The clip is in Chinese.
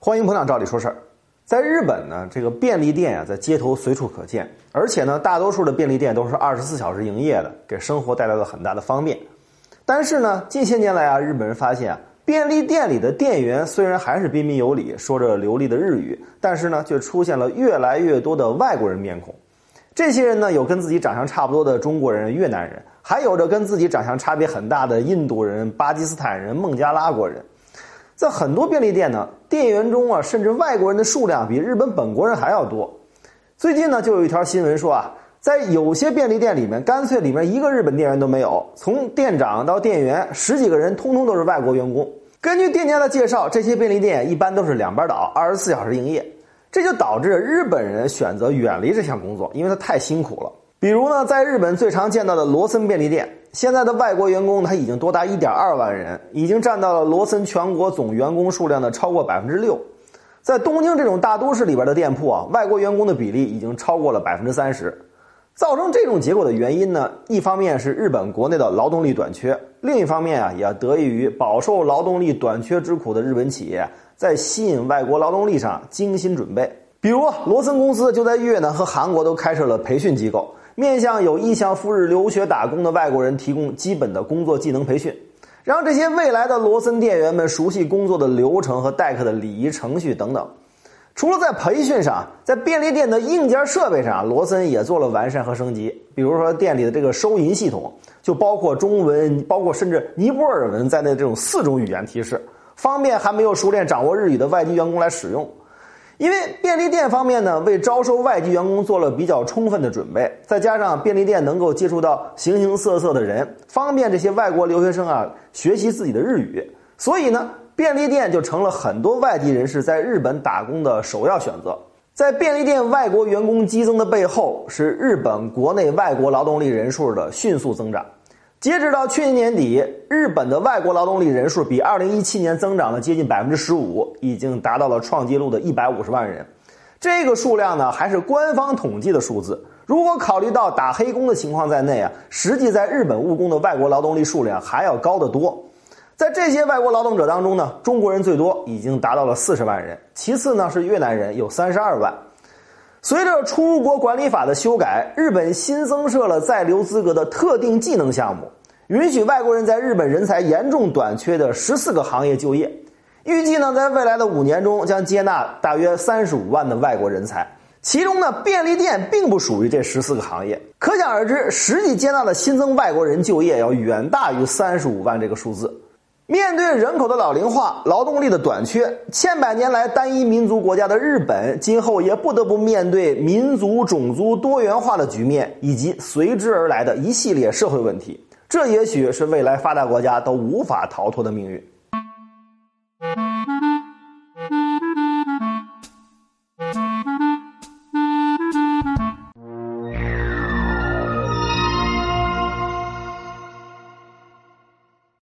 欢迎捧场，照理说事儿。在日本呢，这个便利店啊，在街头随处可见，而且呢，大多数的便利店都是二十四小时营业的，给生活带来了很大的方便。但是呢，近些年来啊，日本人发现啊，便利店里的店员虽然还是彬彬有礼，说着流利的日语，但是呢，却出现了越来越多的外国人面孔。这些人呢，有跟自己长相差不多的中国人、越南人，还有着跟自己长相差别很大的印度人、巴基斯坦人、孟加拉国人。在很多便利店呢，店员中啊，甚至外国人的数量比日本本国人还要多。最近呢，就有一条新闻说啊，在有些便利店里面，干脆里面一个日本店员都没有，从店长到店员十几个人，通通都是外国员工。根据店家的介绍，这些便利店一般都是两班倒，二十四小时营业，这就导致日本人选择远离这项工作，因为它太辛苦了。比如呢，在日本最常见到的罗森便利店。现在的外国员工他已经多达一点二万人，已经占到了罗森全国总员工数量的超过百分之六。在东京这种大都市里边的店铺啊，外国员工的比例已经超过了百分之三十。造成这种结果的原因呢，一方面是日本国内的劳动力短缺，另一方面啊，也得益于饱受劳动力短缺之苦的日本企业在吸引外国劳动力上精心准备。比如罗森公司就在越南和韩国都开设了培训机构。面向有意向赴日留学打工的外国人提供基本的工作技能培训，让这些未来的罗森店员们熟悉工作的流程和待客的礼仪程序等等。除了在培训上，在便利店的硬件设备上，罗森也做了完善和升级。比如说店里的这个收银系统，就包括中文，包括甚至尼泊尔文在内的这种四种语言提示，方便还没有熟练掌握日语的外籍员工来使用。因为便利店方面呢，为招收外籍员工做了比较充分的准备，再加上便利店能够接触到形形色色的人，方便这些外国留学生啊学习自己的日语，所以呢，便利店就成了很多外籍人士在日本打工的首要选择。在便利店外国员工激增的背后，是日本国内外国劳动力人数的迅速增长。截止到去年年底，日本的外国劳动力人数比2017年增长了接近百分之十五，已经达到了创纪录的150万人。这个数量呢，还是官方统计的数字。如果考虑到打黑工的情况在内啊，实际在日本务工的外国劳动力数量还要高得多。在这些外国劳动者当中呢，中国人最多，已经达到了40万人，其次呢是越南人，有32万。随着出国管理法的修改，日本新增设了在留资格的特定技能项目，允许外国人在日本人才严重短缺的十四个行业就业。预计呢，在未来的五年中将接纳大约三十五万的外国人才，其中呢，便利店并不属于这十四个行业。可想而知，实际接纳的新增外国人就业要远大于三十五万这个数字。面对人口的老龄化、劳动力的短缺，千百年来单一民族国家的日本，今后也不得不面对民族、种族多元化的局面，以及随之而来的一系列社会问题。这也许是未来发达国家都无法逃脱的命运。